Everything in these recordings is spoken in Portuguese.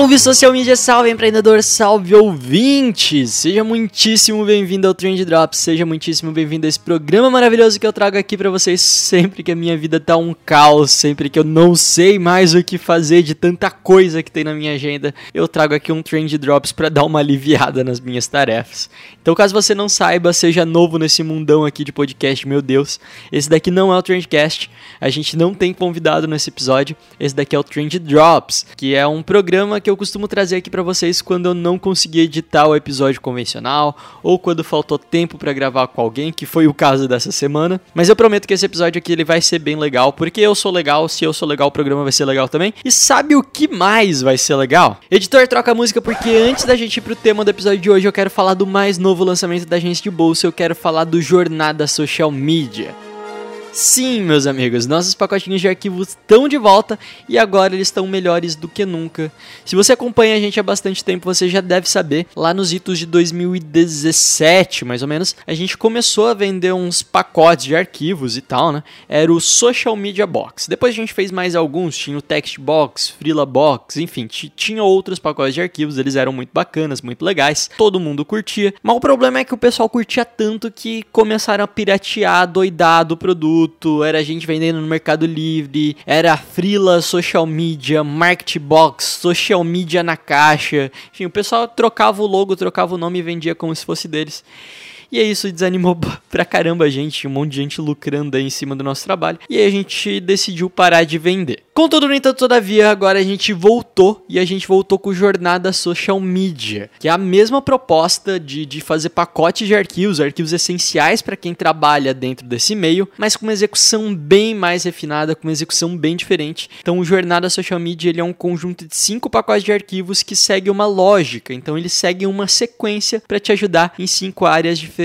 Salve social media, salve empreendedor, salve ouvintes! Seja muitíssimo bem-vindo ao Trend Drops, seja muitíssimo bem-vindo a esse programa maravilhoso que eu trago aqui pra vocês sempre que a minha vida tá um caos, sempre que eu não sei mais o que fazer de tanta coisa que tem na minha agenda, eu trago aqui um Trend Drops pra dar uma aliviada nas minhas tarefas. Então, caso você não saiba, seja novo nesse mundão aqui de podcast, meu Deus, esse daqui não é o Trendcast, a gente não tem convidado nesse episódio, esse daqui é o Trend Drops, que é um programa que eu costumo trazer aqui pra vocês quando eu não consegui editar o episódio convencional ou quando faltou tempo pra gravar com alguém, que foi o caso dessa semana. Mas eu prometo que esse episódio aqui ele vai ser bem legal, porque eu sou legal, se eu sou legal, o programa vai ser legal também. E sabe o que mais vai ser legal? Editor, troca a música porque antes da gente ir pro tema do episódio de hoje, eu quero falar do mais novo lançamento da agência de bolsa, eu quero falar do Jornada Social Media. Sim, meus amigos, nossos pacotinhos de arquivos estão de volta e agora eles estão melhores do que nunca. Se você acompanha a gente há bastante tempo, você já deve saber, lá nos itos de 2017, mais ou menos, a gente começou a vender uns pacotes de arquivos e tal, né? Era o Social Media Box. Depois a gente fez mais alguns, tinha o Text Box, Freela Box, enfim, tinha outros pacotes de arquivos, eles eram muito bacanas, muito legais, todo mundo curtia. Mas o problema é que o pessoal curtia tanto que começaram a piratear, doidado o produto, era gente vendendo no Mercado Livre, era Freela Social Media, Marketbox, Social Media na caixa. Enfim, o pessoal trocava o logo, trocava o nome e vendia como se fosse deles. E aí isso desanimou pra caramba a gente, um monte de gente lucrando aí em cima do nosso trabalho. E aí a gente decidiu parar de vender. Contudo, no entanto, todavia, agora a gente voltou e a gente voltou com Jornada Social Media, que é a mesma proposta de, de fazer pacotes de arquivos, arquivos essenciais para quem trabalha dentro desse meio, mas com uma execução bem mais refinada, com uma execução bem diferente. Então, o Jornada Social Media ele é um conjunto de cinco pacotes de arquivos que segue uma lógica. Então, ele segue uma sequência para te ajudar em cinco áreas diferentes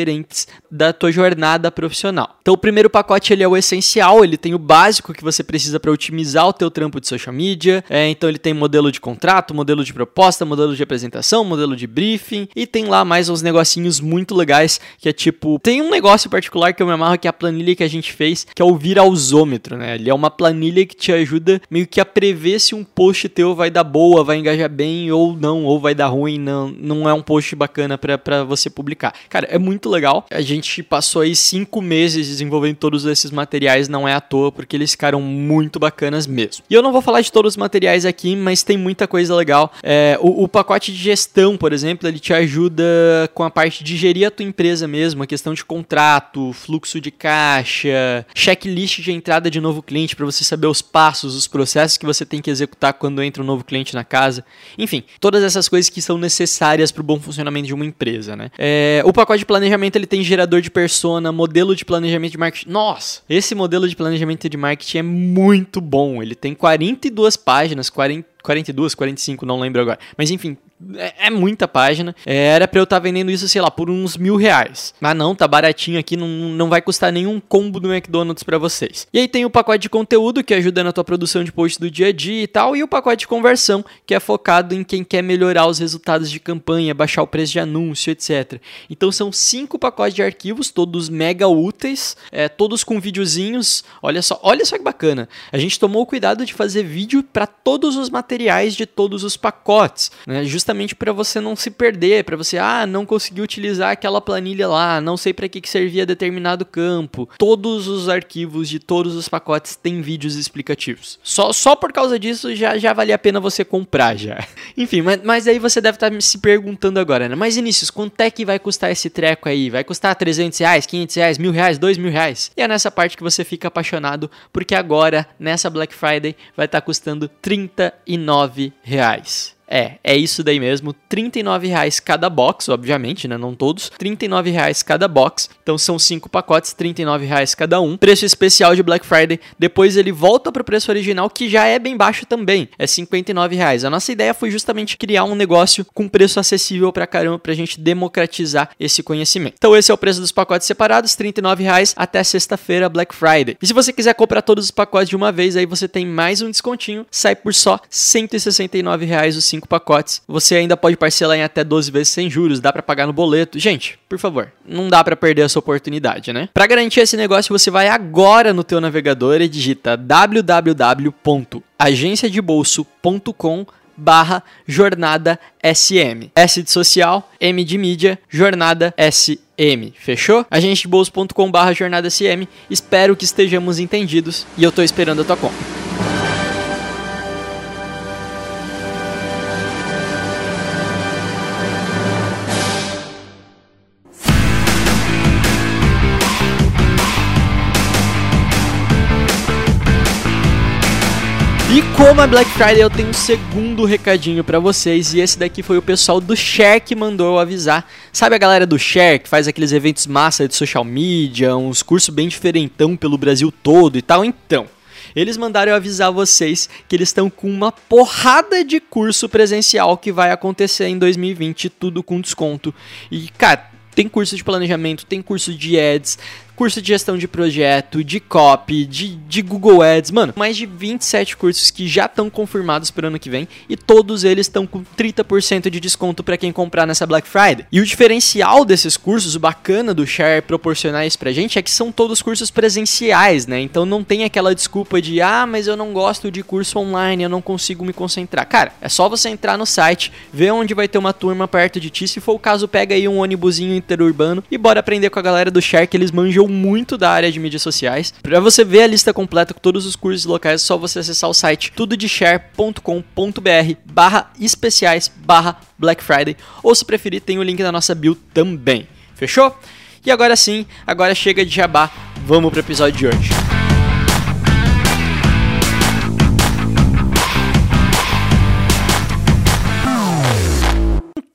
da tua jornada profissional. Então, o primeiro pacote ele é o essencial, ele tem o básico que você precisa para otimizar o teu trampo de social media. É, então ele tem modelo de contrato, modelo de proposta, modelo de apresentação, modelo de briefing e tem lá mais uns negocinhos muito legais que é tipo, tem um negócio particular que eu me amarro que é a planilha que a gente fez, que é o viralzômetro, né? Ele é uma planilha que te ajuda meio que a prever se um post teu vai dar boa, vai engajar bem ou não, ou vai dar ruim, não, não é um post bacana para você publicar. Cara, é muito legal. A gente passou aí cinco meses desenvolvendo todos esses materiais, não é à toa, porque eles ficaram muito bacanas mesmo. E eu não vou falar de todos os materiais aqui, mas tem muita coisa legal. É, o, o, pacote de gestão, por exemplo, ele te ajuda com a parte de gerir a tua empresa mesmo, a questão de contrato, fluxo de caixa, checklist de entrada de novo cliente para você saber os passos, os processos que você tem que executar quando entra um novo cliente na casa. Enfim, todas essas coisas que são necessárias para o bom funcionamento de uma empresa, né? É, o pacote de planejamento ele tem gerador de persona, modelo de planejamento de marketing. Nossa, esse modelo de planejamento de marketing é muito bom. Ele tem 42 páginas, 40, 42, 45, não lembro agora. Mas enfim, é, é muita página. Era pra eu estar tá vendendo isso, sei lá, por uns mil reais. Mas não, tá baratinho aqui, não, não vai custar nenhum combo do McDonald's para vocês. E aí tem o pacote de conteúdo, que ajuda na tua produção de post do dia a dia e tal. E o pacote de conversão, que é focado em quem quer melhorar os resultados de campanha, baixar o preço de anúncio, etc. Então são cinco pacotes de arquivos, todos mega úteis, é, todos com videozinhos. Olha só, olha só que bacana. A gente tomou o cuidado de fazer vídeo para todos os materiais de todos os pacotes, né? Justamente para você não se perder, para você, ah, não consegui utilizar aquela planilha lá, não sei para que, que servia determinado campo. Todos os arquivos de todos os pacotes têm vídeos explicativos. Só, só por causa disso já, já vale a pena você comprar já. Enfim, mas, mas aí você deve estar tá se perguntando agora, né? Mas Inícios, quanto é que vai custar esse treco aí? Vai custar 300 reais, 500 reais, mil reais, dois mil reais? E é nessa parte que você fica apaixonado, porque agora, nessa Black Friday, vai estar tá custando 39 reais. É, é isso daí mesmo. R$ 39,00 cada box, obviamente, né? Não todos. R$ 39,00 cada box. Então são cinco pacotes, R$ 39,00 cada um. Preço especial de Black Friday. Depois ele volta pro preço original, que já é bem baixo também. É R$ 59,00. A nossa ideia foi justamente criar um negócio com preço acessível pra caramba pra gente democratizar esse conhecimento. Então esse é o preço dos pacotes separados, R$ 39,00 até sexta-feira, Black Friday. E se você quiser comprar todos os pacotes de uma vez, aí você tem mais um descontinho. Sai por só R$ 169,00 os cinco pacotes. Você ainda pode parcelar em até 12 vezes sem juros, dá para pagar no boleto. Gente, por favor, não dá para perder essa oportunidade, né? Para garantir esse negócio, você vai agora no teu navegador e digita www.agenciadebolso.com barra jornada SM. S de social, M de mídia, jornada SM. Fechou? agentebolso.com barra jornada SM. Espero que estejamos entendidos e eu tô esperando a tua compra. É Black Friday, eu tenho um segundo recadinho para vocês. E esse daqui foi o pessoal do Share que mandou eu avisar. Sabe a galera do Share que faz aqueles eventos massa de social media, uns cursos bem diferentão pelo Brasil todo e tal? Então, eles mandaram eu avisar vocês que eles estão com uma porrada de curso presencial que vai acontecer em 2020, tudo com desconto. E, cara, tem curso de planejamento, tem curso de ads, curso de gestão de projeto, de copy, de, de Google Ads, mano, mais de 27 cursos que já estão confirmados para o ano que vem e todos eles estão com 30% de desconto para quem comprar nessa Black Friday. E o diferencial desses cursos, o bacana do Share proporcionar isso pra gente é que são todos cursos presenciais, né? Então não tem aquela desculpa de ah, mas eu não gosto de curso online, eu não consigo me concentrar. Cara, é só você entrar no site, ver onde vai ter uma turma perto de ti, se for o caso, pega aí um ônibusinho interurbano e bora aprender com a galera do Share que eles manjam muito da área de mídias sociais. Para você ver a lista completa com todos os cursos locais, é só você acessar o site tudodeshare.com.br barra especiais barra Black Friday. Ou se preferir, tem o link na nossa bio também. Fechou? E agora sim, agora chega de jabá, vamos pro episódio de hoje.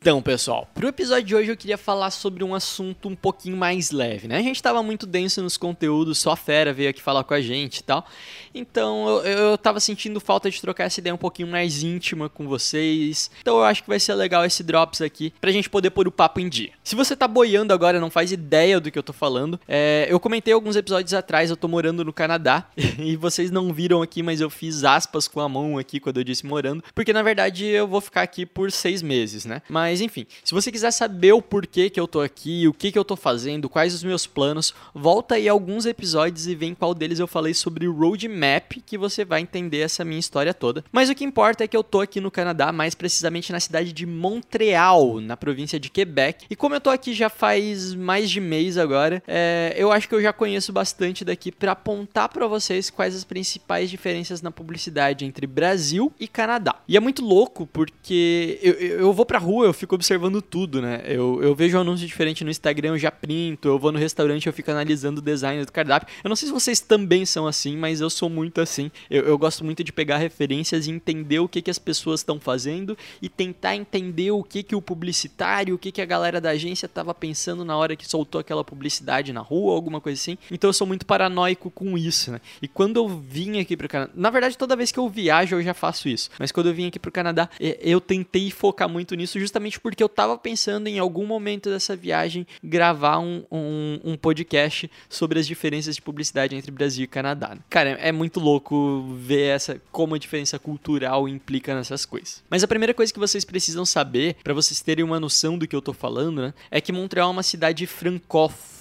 Então, pessoal, pro episódio de hoje eu queria falar sobre um assunto um pouquinho mais leve, né? A gente tava muito denso nos conteúdos, só a Fera veio aqui falar com a gente e tal. Então, eu, eu tava sentindo falta de trocar essa ideia um pouquinho mais íntima com vocês. Então, eu acho que vai ser legal esse drops aqui pra gente poder pôr o papo em dia. Se você tá boiando agora não faz ideia do que eu tô falando, é, eu comentei alguns episódios atrás, eu tô morando no Canadá e vocês não viram aqui, mas eu fiz aspas com a mão aqui quando eu disse morando, porque na verdade eu vou ficar aqui por seis meses, né? Mas mas enfim, se você quiser saber o porquê que eu tô aqui, o que que eu tô fazendo, quais os meus planos, volta aí alguns episódios e vê em qual deles eu falei sobre o roadmap que você vai entender essa minha história toda. Mas o que importa é que eu tô aqui no Canadá, mais precisamente na cidade de Montreal, na província de Quebec. E como eu tô aqui já faz mais de mês agora, é, eu acho que eu já conheço bastante daqui para apontar para vocês quais as principais diferenças na publicidade entre Brasil e Canadá. E é muito louco porque eu, eu vou pra rua, eu fico observando tudo, né? Eu, eu vejo um anúncio diferente no Instagram, eu já printo, eu vou no restaurante, eu fico analisando o design do cardápio. Eu não sei se vocês também são assim, mas eu sou muito assim. Eu, eu gosto muito de pegar referências e entender o que, que as pessoas estão fazendo e tentar entender o que, que o publicitário, o que, que a galera da agência estava pensando na hora que soltou aquela publicidade na rua, alguma coisa assim. Então eu sou muito paranoico com isso, né? E quando eu vim aqui pro Canadá, na verdade toda vez que eu viajo eu já faço isso, mas quando eu vim aqui pro Canadá, eu tentei focar muito nisso justamente justamente porque eu tava pensando em algum momento dessa viagem gravar um, um, um podcast sobre as diferenças de publicidade entre Brasil e Canadá. Cara, é, é muito louco ver essa como a diferença cultural implica nessas coisas. Mas a primeira coisa que vocês precisam saber, para vocês terem uma noção do que eu tô falando, né, é que Montreal é uma cidade francófona,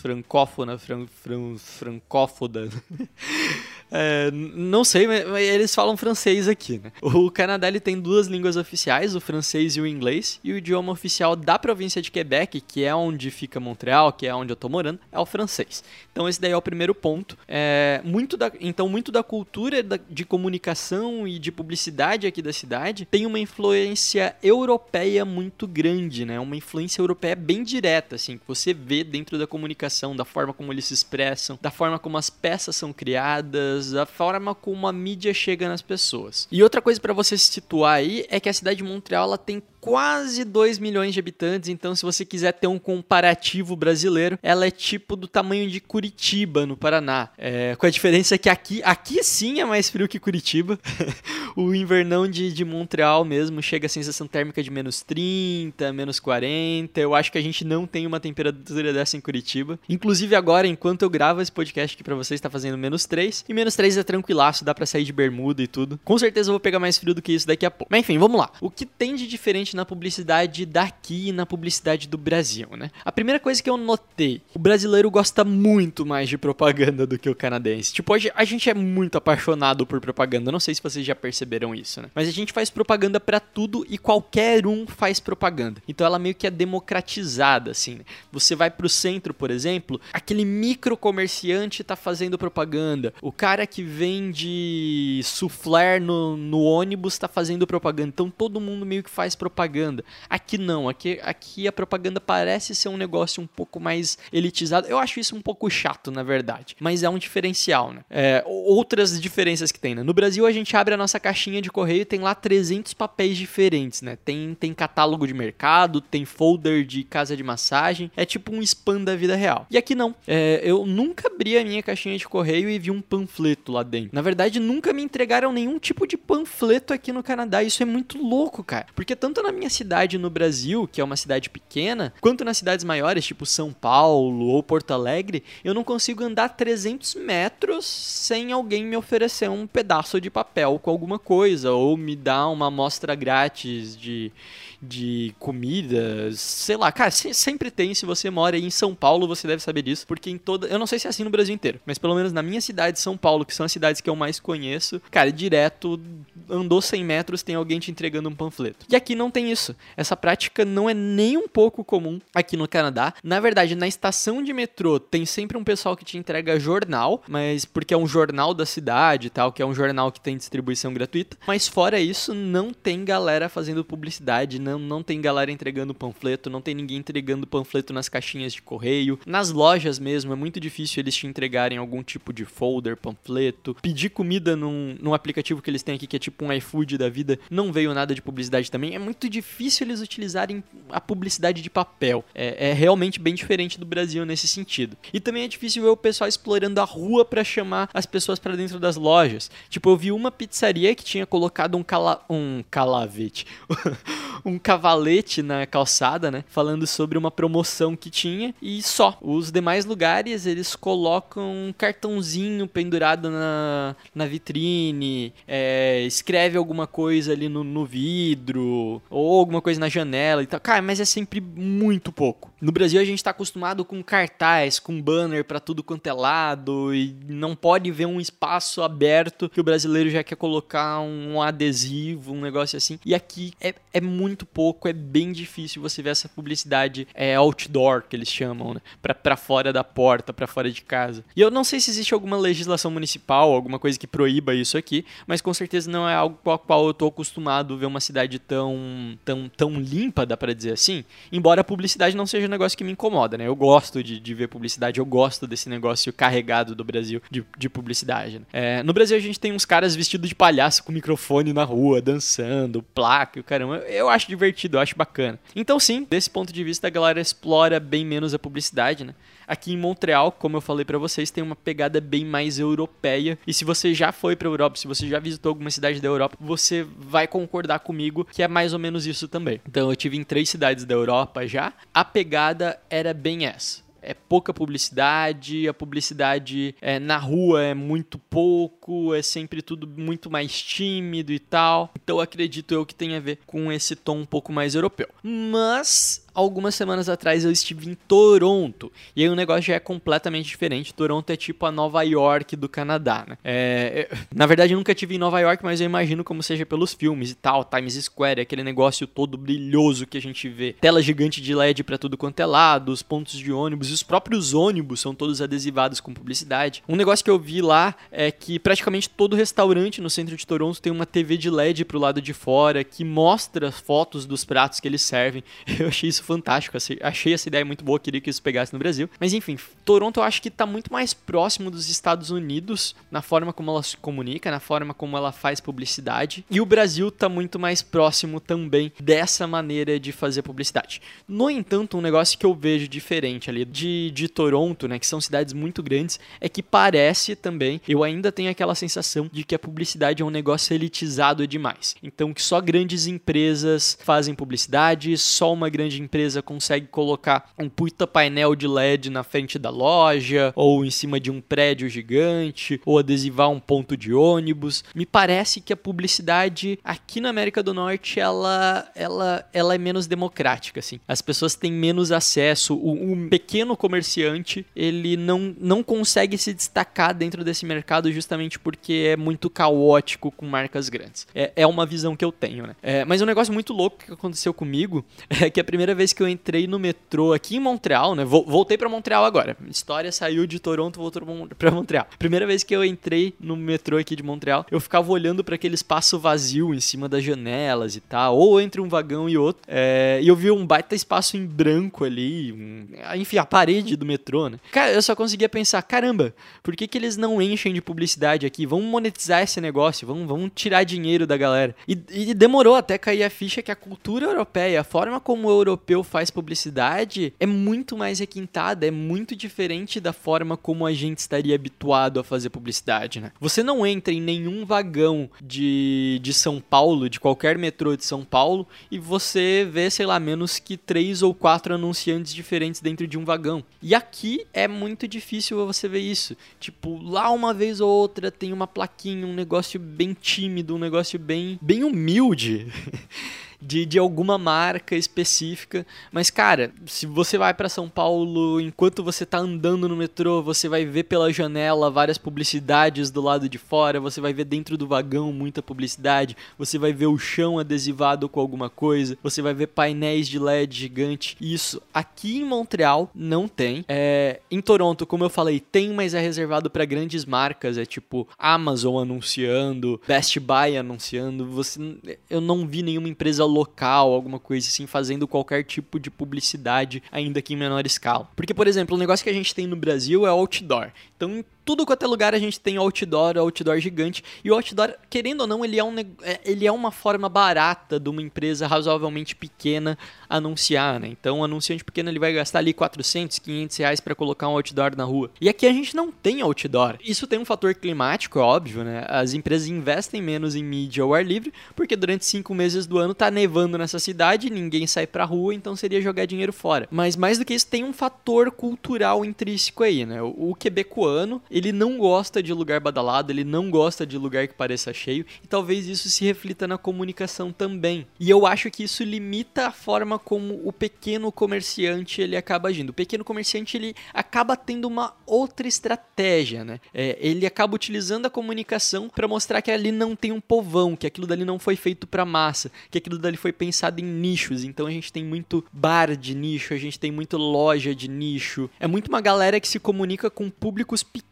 francófona, fran, fran, francófoda. É, não sei, mas eles falam francês aqui, né? O Canadá ele tem duas línguas oficiais, o francês e o inglês, e o idioma oficial da província de Quebec, que é onde fica Montreal, que é onde eu tô morando, é o francês. Então esse daí é o primeiro ponto. É, muito da, então muito da cultura da, de comunicação e de publicidade aqui da cidade tem uma influência europeia muito grande, né? Uma influência europeia bem direta, assim, que você vê dentro dentro da comunicação, da forma como eles se expressam, da forma como as peças são criadas, da forma como a mídia chega nas pessoas. E outra coisa para você se situar aí é que a cidade de Montreal ela tem quase 2 milhões de habitantes, então se você quiser ter um comparativo brasileiro, ela é tipo do tamanho de Curitiba, no Paraná. É, com a diferença que aqui, aqui sim é mais frio que Curitiba. o invernão de, de Montreal mesmo chega a sensação térmica de menos 30, menos 40. Eu acho que a gente não tem uma temperatura dessa em Curitiba. Inclusive agora, enquanto eu gravo esse podcast aqui pra vocês, tá fazendo menos 3. E menos 3 é tranquilaço, dá pra sair de bermuda e tudo. Com certeza eu vou pegar mais frio do que isso daqui a pouco. Mas enfim, vamos lá. O que tem de diferente na publicidade daqui e na publicidade do Brasil, né? A primeira coisa que eu notei, o brasileiro gosta muito mais de propaganda do que o canadense. Tipo, hoje a gente é muito apaixonado por propaganda. Não sei se vocês já perceberam isso, né? Mas a gente faz propaganda para tudo e qualquer um faz propaganda. Então ela meio que é democratizada, assim. Né? Você vai pro centro, por exemplo, aquele micro comerciante tá fazendo propaganda. O cara que vende soufflé no, no ônibus tá fazendo propaganda. Então todo mundo meio que faz propaganda propaganda. Aqui não, aqui, aqui a propaganda parece ser um negócio um pouco mais elitizado. Eu acho isso um pouco chato, na verdade, mas é um diferencial, né? É, outras diferenças que tem, né? No Brasil a gente abre a nossa caixinha de correio e tem lá 300 papéis diferentes, né? Tem, tem catálogo de mercado, tem folder de casa de massagem, é tipo um spam da vida real. E aqui não, é, eu nunca abri a minha caixinha de correio e vi um panfleto lá dentro. Na verdade, nunca me entregaram nenhum tipo de panfleto aqui no Canadá. Isso é muito louco, cara. Porque tanto na minha cidade no Brasil, que é uma cidade pequena, quanto nas cidades maiores, tipo São Paulo ou Porto Alegre, eu não consigo andar 300 metros sem alguém me oferecer um pedaço de papel com alguma coisa, ou me dar uma amostra grátis de de comidas, sei lá, cara, sempre tem. Se você mora aí em São Paulo, você deve saber disso, porque em toda. Eu não sei se é assim no Brasil inteiro, mas pelo menos na minha cidade, São Paulo, que são as cidades que eu mais conheço, cara, direto, andou 100 metros, tem alguém te entregando um panfleto. E aqui não tem isso. Essa prática não é nem um pouco comum aqui no Canadá. Na verdade, na estação de metrô tem sempre um pessoal que te entrega jornal, mas porque é um jornal da cidade e tal, que é um jornal que tem distribuição gratuita. Mas fora isso, não tem galera fazendo publicidade, não, não tem galera entregando panfleto, não tem ninguém entregando panfleto nas caixinhas de correio. Nas lojas mesmo, é muito difícil eles te entregarem algum tipo de folder, panfleto. Pedir comida num, num aplicativo que eles têm aqui, que é tipo um iFood da vida, não veio nada de publicidade também. É muito difícil eles utilizarem a publicidade de papel. É, é realmente bem diferente do Brasil nesse sentido. E também é difícil ver o pessoal explorando a rua para chamar as pessoas para dentro das lojas. Tipo, eu vi uma pizzaria que tinha colocado um, cala, um calavete. um um cavalete na calçada, né? Falando sobre uma promoção que tinha e só. Os demais lugares eles colocam um cartãozinho pendurado na, na vitrine, é, escreve alguma coisa ali no, no vidro ou alguma coisa na janela e tal. Cara, mas é sempre muito pouco. No Brasil a gente tá acostumado com cartaz, com banner para tudo quanto é lado e não pode ver um espaço aberto que o brasileiro já quer colocar um adesivo, um negócio assim. E aqui é, é muito pouco, é bem difícil você ver essa publicidade é, outdoor, que eles chamam, né? Pra, pra fora da porta, pra fora de casa. E eu não sei se existe alguma legislação municipal, alguma coisa que proíba isso aqui, mas com certeza não é algo com a qual eu tô acostumado ver uma cidade tão, tão, tão limpa, dá pra dizer assim. Embora a publicidade não seja um negócio que me incomoda, né? Eu gosto de, de ver publicidade, eu gosto desse negócio carregado do Brasil de, de publicidade. Né? É, no Brasil a gente tem uns caras vestidos de palhaço com microfone na rua, dançando, placa, o caramba. Eu acho divertido, eu acho bacana. Então, sim, desse ponto de vista, a galera explora bem menos a publicidade, né? Aqui em Montreal, como eu falei para vocês, tem uma pegada bem mais europeia. E se você já foi para Europa, se você já visitou alguma cidade da Europa, você vai concordar comigo que é mais ou menos isso também. Então, eu tive em três cidades da Europa já. A pegada era bem essa é pouca publicidade, a publicidade é, na rua é muito pouco, é sempre tudo muito mais tímido e tal. Então acredito eu que tem a ver com esse tom um pouco mais europeu. Mas algumas semanas atrás eu estive em Toronto. E aí o negócio já é completamente diferente. Toronto é tipo a Nova York do Canadá, né? É, na verdade, eu nunca tive em Nova York, mas eu imagino como seja pelos filmes e tal. Times Square, aquele negócio todo brilhoso que a gente vê. Tela gigante de LED para tudo quanto é lado, os pontos de ônibus, os próprios ônibus são todos adesivados com publicidade. Um negócio que eu vi lá é que praticamente todo restaurante no centro de Toronto tem uma TV de LED pro lado de fora que mostra fotos dos pratos que eles servem. Eu achei isso fantástico, achei essa ideia muito boa, queria que isso pegasse no Brasil. Mas enfim, Toronto eu acho que tá muito mais próximo dos Estados Unidos na forma como ela se comunica, na forma como ela faz publicidade. E o Brasil tá muito mais próximo também dessa maneira de fazer publicidade. No entanto, um negócio que eu vejo diferente ali de, de Toronto, né, que são cidades muito grandes, é que parece também, eu ainda tenho aquela sensação de que a publicidade é um negócio elitizado demais. Então, que só grandes empresas fazem publicidade, só uma grande empresa consegue colocar um puta painel de LED na frente da loja, ou em cima de um prédio gigante, ou adesivar um ponto de ônibus. Me parece que a publicidade aqui na América do Norte ela, ela, ela é menos democrática, assim. As pessoas têm menos acesso. O, um pequeno comerciante ele não, não consegue se destacar dentro desse mercado justamente porque é muito caótico com marcas grandes. É, é uma visão que eu tenho, né? É, mas um negócio muito louco que aconteceu comigo é que a primeira vez que eu entrei no metrô aqui em Montreal, né? Voltei para Montreal agora. História saiu de Toronto, voltou para Montreal. Primeira vez que eu entrei no metrô aqui de Montreal, eu ficava olhando para aquele espaço vazio em cima das janelas e tal, ou entre um vagão e outro. É, e eu vi um baita espaço em branco ali, um, enfim, a parede do metrô, né? Cara, eu só conseguia pensar, caramba, por que, que eles não enchem de publicidade aqui? Vamos monetizar esse negócio, vamos, vamos tirar dinheiro da galera. E, e demorou até cair a ficha que a cultura europeia, a forma como o europeu faz publicidade é muito mais requintada, é muito diferente da forma como a gente estaria habituado a fazer publicidade, né? Você não entra em nenhum vagão de, de São Paulo, de qualquer metrô de São Paulo, e você vê, sei lá, menos que três ou quatro anunciantes diferentes dentro de um vagão. E aqui é muito difícil você ver isso. Tipo, lá uma vez ou outra tem uma plaquinha, um negócio bem tímido, um negócio bem, bem humilde. de, de alguma marca específica. Mas, cara, se você vai para São Paulo, enquanto você tá andando no metrô, você vai ver pela janela várias publicidades do lado de fora, você vai ver dentro do vagão muita publicidade, você vai ver o chão adesivado com alguma coisa, você vai ver painéis de LED gigante. Isso aqui em Montreal não tem. É, em Toronto, como eu falei, tem, mas é reservado para grandes marcas, é tipo Amazon anunciando, Best Buy anunciando. Você, eu não vi nenhuma empresa local, alguma coisa assim, fazendo qualquer tipo de publicidade, ainda que em menor escala. Porque, por exemplo, o negócio que a gente tem no Brasil é outdoor. Então, tudo quanto é lugar a gente tem outdoor, outdoor gigante. E o outdoor, querendo ou não, ele é, um, é, ele é uma forma barata de uma empresa razoavelmente pequena anunciar, né? Então, um anunciante pequeno ele vai gastar ali 400, 500 reais para colocar um outdoor na rua. E aqui a gente não tem outdoor. Isso tem um fator climático, é óbvio, né? As empresas investem menos em mídia ao ar livre, porque durante cinco meses do ano tá nevando nessa cidade, ninguém sai pra rua, então seria jogar dinheiro fora. Mas mais do que isso, tem um fator cultural intrínseco aí, né? O, o quebecoano, ele não gosta de lugar badalado, ele não gosta de lugar que pareça cheio, e talvez isso se reflita na comunicação também. E eu acho que isso limita a forma como o pequeno comerciante ele acaba agindo. O pequeno comerciante ele acaba tendo uma outra estratégia, né? É, ele acaba utilizando a comunicação para mostrar que ali não tem um povão, que aquilo dali não foi feito para massa, que aquilo dali foi pensado em nichos. Então a gente tem muito bar de nicho, a gente tem muito loja de nicho. É muito uma galera que se comunica com públicos pequenos,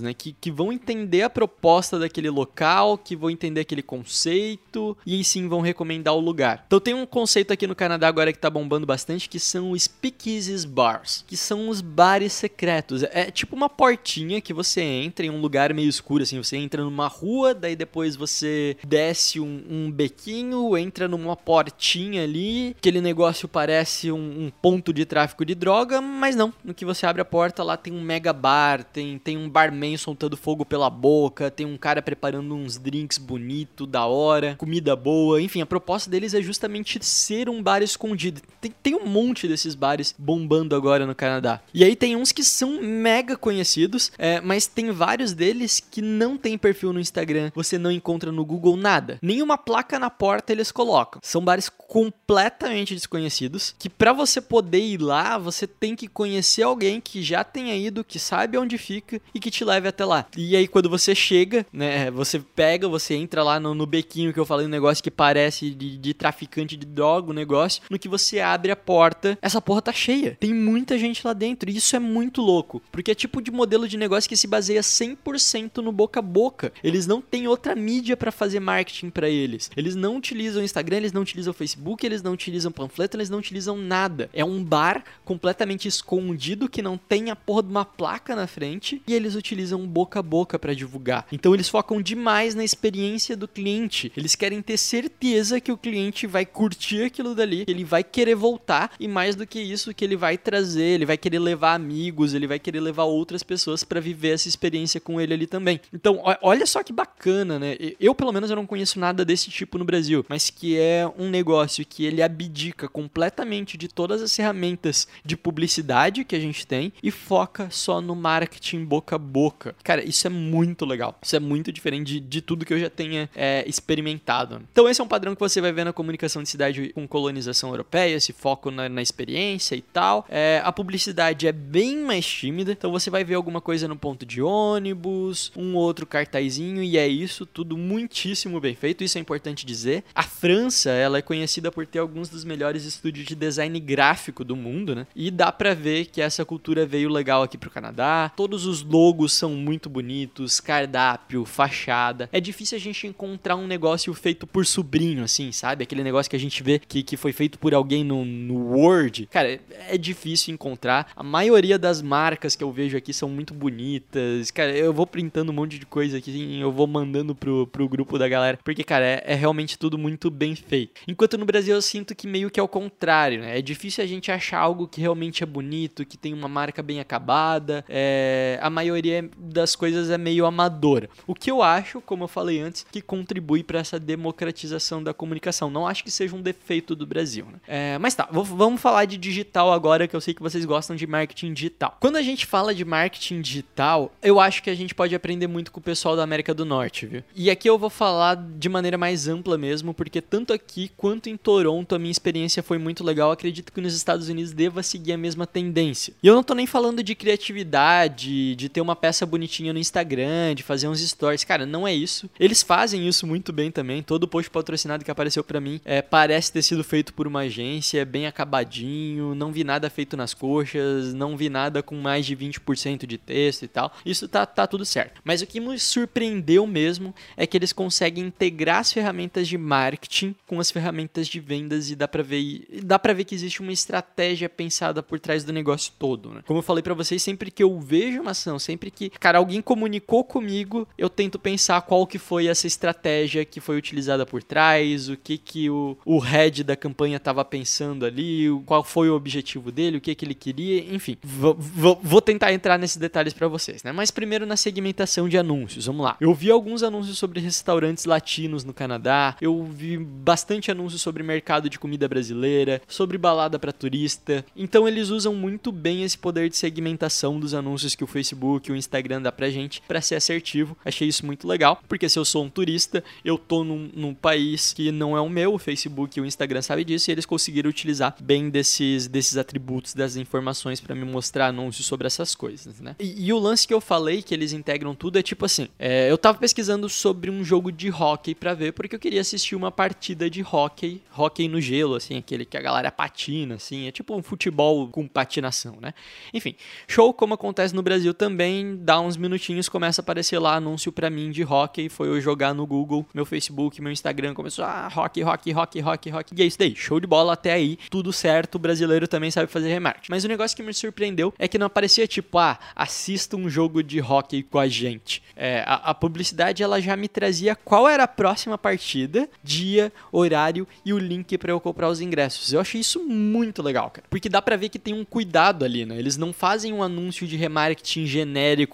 né? Que, que vão entender a proposta daquele local, que vão entender aquele conceito e aí sim vão recomendar o lugar. Então tem um conceito aqui no Canadá agora que tá bombando bastante que são os speakeasies bars, que são os bares secretos. É tipo uma portinha que você entra em um lugar meio escuro, assim, você entra numa rua, daí depois você desce um, um bequinho, entra numa portinha ali, aquele negócio parece um, um ponto de tráfico de droga, mas não. No que você abre a porta lá tem um mega bar, tem, tem um barman soltando fogo pela boca, tem um cara preparando uns drinks bonito, da hora, comida boa, enfim, a proposta deles é justamente ser um bar escondido. Tem, tem um monte desses bares bombando agora no Canadá. E aí tem uns que são mega conhecidos, é, mas tem vários deles que não tem perfil no Instagram, você não encontra no Google nada. Nenhuma placa na porta eles colocam. São bares completamente desconhecidos, que para você poder ir lá, você tem que conhecer alguém que já tenha ido, que sabe onde fica e que te leve até lá. E aí quando você chega, né, você pega, você entra lá no, no bequinho que eu falei, um negócio que parece de, de traficante de droga, um negócio, no que você abre a porta, essa porra tá cheia. Tem muita gente lá dentro e isso é muito louco, porque é tipo de modelo de negócio que se baseia 100% no boca a boca. Eles não têm outra mídia para fazer marketing para eles. Eles não utilizam o Instagram, eles não utilizam o Facebook, eles não utilizam panfleto, eles não utilizam nada. É um bar completamente escondido que não tem a porra de uma placa na frente e eles utilizam boca a boca para divulgar. Então eles focam demais na experiência do cliente. Eles querem ter certeza que o cliente vai curtir aquilo dali, que ele vai querer voltar e mais do que isso que ele vai trazer, ele vai querer levar amigos, ele vai querer levar outras pessoas para viver essa experiência com ele ali também. Então, olha só que bacana, né? Eu pelo menos eu não conheço nada desse tipo no Brasil, mas que é um negócio que ele abdica completamente de todas as ferramentas de publicidade que a gente tem e foca só no marketing boca a boca. Cara, isso é muito legal. Isso é muito diferente de, de tudo que eu já tenha é, experimentado. Então, esse é um padrão que você vai ver na comunicação de cidade com colonização europeia, esse foco na, na experiência e tal. É, a publicidade é bem mais tímida, então você vai ver alguma coisa no ponto de ônibus, um outro cartazinho, e é isso, tudo muitíssimo bem feito. Isso é importante dizer. A França, ela é conhecida por ter alguns dos melhores estúdios de design gráfico do mundo, né? E dá pra ver que essa cultura veio legal aqui pro Canadá. Todos os são muito bonitos, cardápio, fachada. É difícil a gente encontrar um negócio feito por sobrinho, assim, sabe? Aquele negócio que a gente vê que, que foi feito por alguém no, no Word. Cara, é difícil encontrar. A maioria das marcas que eu vejo aqui são muito bonitas. Cara, eu vou printando um monte de coisa aqui, assim, eu vou mandando pro, pro grupo da galera. Porque, cara, é, é realmente tudo muito bem feito. Enquanto no Brasil eu sinto que meio que é o contrário, né? É difícil a gente achar algo que realmente é bonito, que tem uma marca bem acabada. É... A maioria das coisas é meio amadora. O que eu acho, como eu falei antes, que contribui para essa democratização da comunicação. Não acho que seja um defeito do Brasil, né? É... Mas tá, vamos falar de digital agora, que eu sei que vocês gostam de marketing digital. Quando a gente fala de marketing digital, eu acho que a gente pode aprender muito com o pessoal da América do Norte, viu? E aqui eu vou falar de maneira mais ampla mesmo, porque tanto aqui quanto em Toronto a minha experiência foi muito legal. Acredito que nos Estados Unidos deva seguir a mesma tendência. E eu não tô nem falando de criatividade, de ter uma peça bonitinha no Instagram, de fazer uns stories. Cara, não é isso. Eles fazem isso muito bem também. Todo post patrocinado que apareceu para mim é, parece ter sido feito por uma agência, é bem acabadinho, não vi nada feito nas coxas, não vi nada com mais de 20% de texto e tal. Isso tá, tá tudo certo. Mas o que me surpreendeu mesmo é que eles conseguem integrar as ferramentas de marketing com as ferramentas de vendas e dá para ver dá para ver que existe uma estratégia pensada por trás do negócio todo, né? Como eu falei para vocês, sempre que eu vejo uma ação, sempre que, cara, alguém comunicou comigo, eu tento pensar qual que foi essa estratégia que foi utilizada por trás, o que que o, o head da campanha estava pensando ali, qual foi o objetivo dele, o que que ele queria, enfim. Vou tentar entrar nesses detalhes para vocês, né? Mas primeiro na segmentação de anúncios, vamos lá. Eu vi alguns anúncios sobre restaurantes latinos no Canadá, eu vi bastante anúncios sobre mercado de comida brasileira, sobre balada para turista. Então eles usam muito bem esse poder de segmentação dos anúncios que o Facebook e o Instagram dá pra gente para ser assertivo. Achei isso muito legal, porque se eu sou um turista, eu tô num, num país que não é o meu, o Facebook e o Instagram sabem disso, e eles conseguiram utilizar bem desses, desses atributos, das informações para me mostrar anúncios sobre essas coisas, né? E, e, o lance que eu falei, que eles integram tudo, é tipo assim: é, eu tava pesquisando sobre um jogo de hockey para ver, porque eu queria assistir uma partida de hockey, hockey no gelo, assim, aquele que a galera patina, assim, é tipo um futebol com patinação, né? Enfim, show como acontece no Brasil também, dá uns minutinhos, começa a aparecer lá anúncio para mim de hockey, foi eu jogar no Google, meu Facebook, meu Instagram, começou, ah, hockey, hockey, hockey, hockey, hockey, e é isso daí, show de bola até aí, tudo certo, o brasileiro também sabe fazer remarketing. Mas o negócio que me surpreendeu é que não aparecia tipo, ah, assista um jogo de hockey com a gente. É, a, a publicidade, ela já me trazia qual era a próxima partida, dia, horário e o link para eu comprar os ingressos. Eu achei isso muito legal, cara. Porque dá pra ver que tem um cuidado ali, né? Eles não fazem um anúncio de remarketing genérico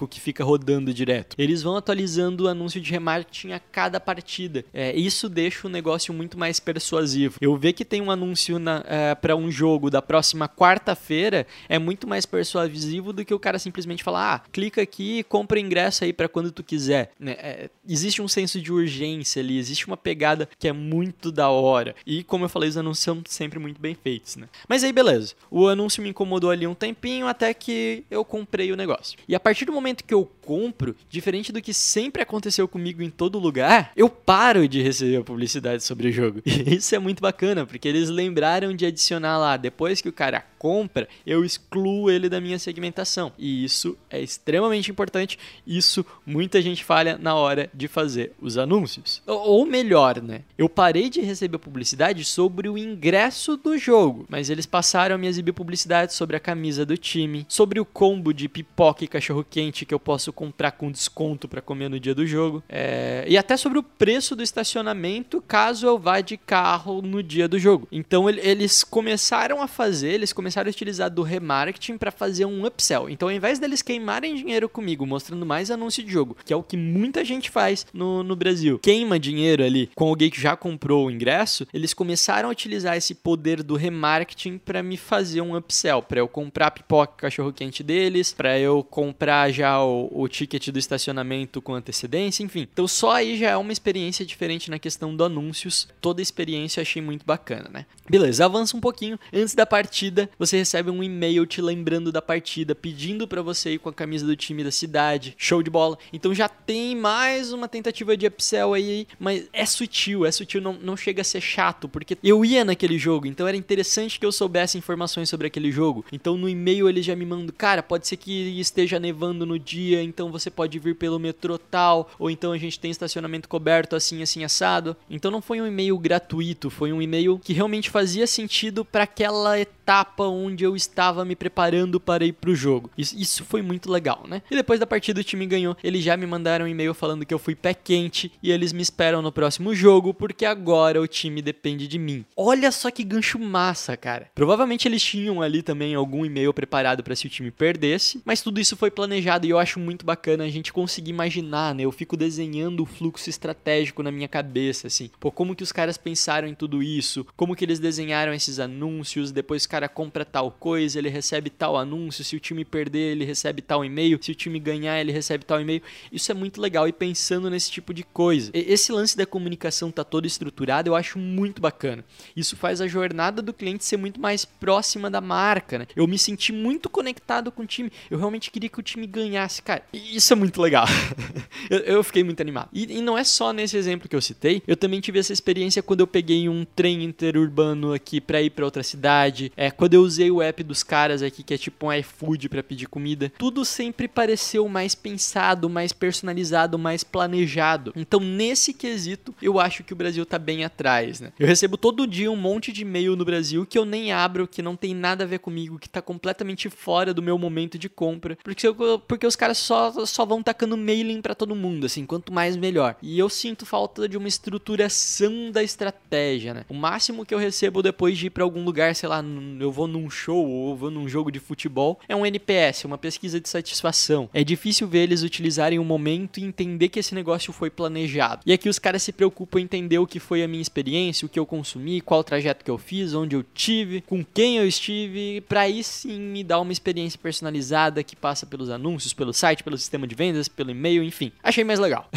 que fica rodando direto. Eles vão atualizando o anúncio de remarketing a cada partida. É, isso deixa o negócio muito mais persuasivo. Eu ver que tem um anúncio é, para um jogo da próxima quarta-feira é muito mais persuasivo do que o cara simplesmente falar: ah, clica aqui e compra ingresso aí para quando tu quiser. Né? É, existe um senso de urgência ali, existe uma pegada que é muito da hora. E como eu falei, os anúncios são sempre muito bem feitos, né? Mas aí beleza. O anúncio me incomodou ali um tempinho até que eu comprei o negócio. E a partir do momento que eu compro, diferente do que sempre aconteceu comigo em todo lugar, eu paro de receber a publicidade sobre o jogo. E isso é muito bacana, porque eles lembraram de adicionar lá, depois que o cara compra, eu excluo ele da minha segmentação. E isso é extremamente importante. Isso muita gente falha na hora de fazer os anúncios. Ou melhor, né? Eu parei de receber publicidade sobre o ingresso do jogo, mas eles passaram a me exibir publicidade sobre a camisa do time, sobre o combo de pipoca e cachorro quente que eu posso comprar com desconto para comer no dia do jogo, é... e até sobre o preço do estacionamento caso eu vá de carro no dia do jogo. Então eles começaram a fazer, eles começaram a utilizar do remarketing para fazer um upsell. Então ao invés deles queimarem dinheiro comigo, mostrando mais anúncio de jogo, que é o que muita gente faz no, no Brasil, queima dinheiro ali com alguém que já comprou o ingresso, eles começaram a utilizar esse poder do remarketing para me fazer um upsell, para eu comprar pipoca cachorro quente deles, para eu comprar já o, o ticket do estacionamento com antecedência, enfim. Então só aí já é uma experiência diferente na questão do anúncios. Toda a experiência eu achei muito bacana, né? Beleza, avança um pouquinho. Antes da partida, você recebe um e-mail te lembrando da partida, pedindo para você ir com a camisa do time da cidade. Show de bola. Então já tem mais uma tentativa de upsell aí, mas é sutil, é sutil, não, não chega a ser chato, porque eu ia naquele jogo, então era interessante que eu soubesse informações sobre aquele jogo. Então no e-mail ele já me manda, cara, pode ser que esteja nevando no dia, então você pode vir pelo metrô tal, ou então a gente tem estacionamento coberto assim, assim, assado. Então não foi um e-mail gratuito, foi um e-mail que realmente fazia sentido para aquela etapa onde eu estava me preparando para ir pro jogo. Isso, isso foi muito legal, né? E depois da partida o time ganhou, eles já me mandaram um e-mail falando que eu fui pé quente e eles me esperam no próximo jogo porque agora o time depende de mim. Olha só que gancho massa, cara. Provavelmente eles tinham ali também algum e-mail preparado para se o time perdesse, mas tudo isso foi planejado e eu acho muito bacana a gente conseguir imaginar, né? Eu fico desenhando o fluxo estratégico na minha cabeça, assim. Pô, como que os caras pensaram em tudo isso? Como que eles desenharam esses anúncios? Depois o cara compra tal coisa, ele recebe tal anúncio. Se o time perder, ele recebe tal e-mail. Se o time ganhar, ele recebe tal e-mail. Isso é muito legal e pensando nesse tipo de coisa. Esse lance da comunicação tá todo estruturado, eu acho muito bacana. Isso faz a jornada do cliente ser muito mais próxima da marca, né? Eu me senti muito conectado com o time. Eu realmente queria que o time ganhasse, cara. Isso é muito legal. eu, fiquei muito animado. E, e não é só nesse exemplo que eu citei. Eu também tive essa experiência quando eu peguei um trem interurbano aqui para ir para outra cidade. É quando eu usei o app dos caras aqui que é tipo um iFood para pedir comida. Tudo sempre pareceu mais pensado, mais personalizado, mais planejado. Então nesse quesito eu acho que o Brasil tá bem atrás, né? Eu recebo todo dia um monte de e-mail no Brasil que eu nem abro, que não tem nada a ver comigo, que tá completamente fora do meu momento de compra, porque, eu, porque os caras só, só vão tacando mailing para todo mundo, assim, quanto mais melhor. E eu sinto falta de uma estruturação da estratégia, né? O máximo que eu recebo depois de ir para algum lugar, sei lá, eu vou num show ou vou num jogo de futebol, é um NPS, uma pesquisa de satisfação. É difícil ver eles utilizarem o um momento e entender que esse negócio foi planejado. E aqui os caras se preocupam em entender o que foi a minha experiência, o que eu consumi, qual trajeto que eu fiz, onde eu tive, com quem eu estive, para aí sim me dar uma experiência personalizada que passa pelos anúncios, pelo site, pelo sistema de vendas, pelo e-mail, enfim. Achei mais legal.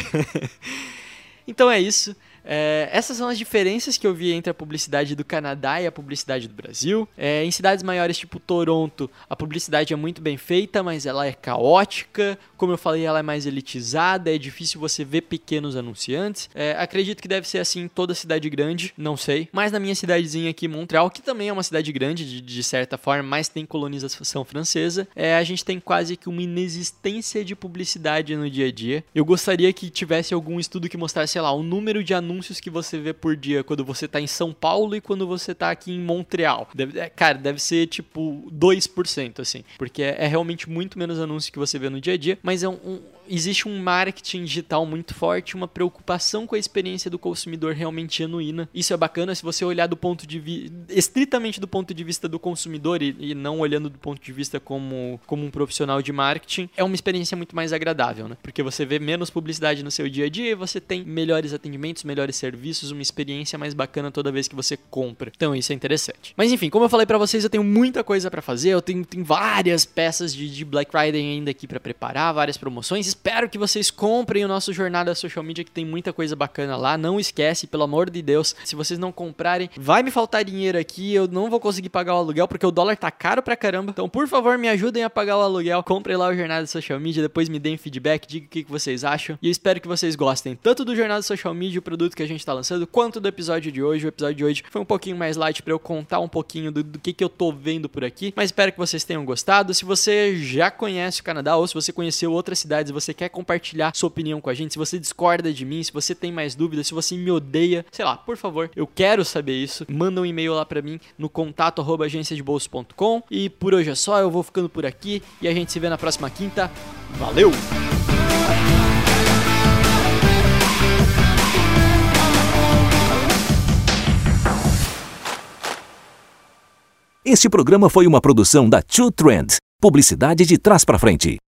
então é isso. É, essas são as diferenças que eu vi entre a publicidade do Canadá e a publicidade do Brasil. É, em cidades maiores, tipo Toronto, a publicidade é muito bem feita, mas ela é caótica. Como eu falei, ela é mais elitizada, é difícil você ver pequenos anunciantes. É, acredito que deve ser assim em toda cidade grande, não sei. Mas na minha cidadezinha aqui, Montreal, que também é uma cidade grande, de, de certa forma, mas tem colonização francesa, é, a gente tem quase que uma inexistência de publicidade no dia a dia. Eu gostaria que tivesse algum estudo que mostrasse, sei lá, o número de anúncios anúncios que você vê por dia quando você tá em São Paulo e quando você tá aqui em Montreal. Deve, é, cara, deve ser tipo 2%, assim. Porque é, é, realmente muito menos anúncio que você vê no dia a dia, mas é um, um existe um marketing digital muito forte, uma preocupação com a experiência do consumidor realmente genuína. Isso é bacana se você olhar do ponto de vista estritamente do ponto de vista do consumidor e, e, não olhando do ponto de vista como, como um profissional de marketing, é uma experiência muito mais agradável, né? Porque você vê menos publicidade no seu dia a dia e você tem melhores atendimentos, melhores serviços, uma experiência mais bacana toda vez que você compra. Então isso é interessante. Mas enfim, como eu falei para vocês, eu tenho muita coisa para fazer, eu tenho, tenho várias peças de, de Black Friday ainda aqui para preparar, várias promoções espero que vocês comprem o nosso Jornada Social Media, que tem muita coisa bacana lá. Não esquece, pelo amor de Deus, se vocês não comprarem, vai me faltar dinheiro aqui, eu não vou conseguir pagar o aluguel, porque o dólar tá caro pra caramba. Então, por favor, me ajudem a pagar o aluguel. Comprem lá o Jornada Social Media, depois me deem feedback, diga o que vocês acham. E eu espero que vocês gostem tanto do Jornada Social Media, o produto que a gente tá lançando, quanto do episódio de hoje. O episódio de hoje foi um pouquinho mais light para eu contar um pouquinho do, do que, que eu tô vendo por aqui, mas espero que vocês tenham gostado. Se você já conhece o Canadá ou se você conheceu outras cidades, você quer compartilhar sua opinião com a gente, se você discorda de mim, se você tem mais dúvidas, se você me odeia, sei lá, por favor, eu quero saber isso. Manda um e-mail lá para mim no contato agenciadebolso.com. E por hoje é só, eu vou ficando por aqui e a gente se vê na próxima quinta. Valeu! Este programa foi uma produção da Two Trend, publicidade de trás para frente.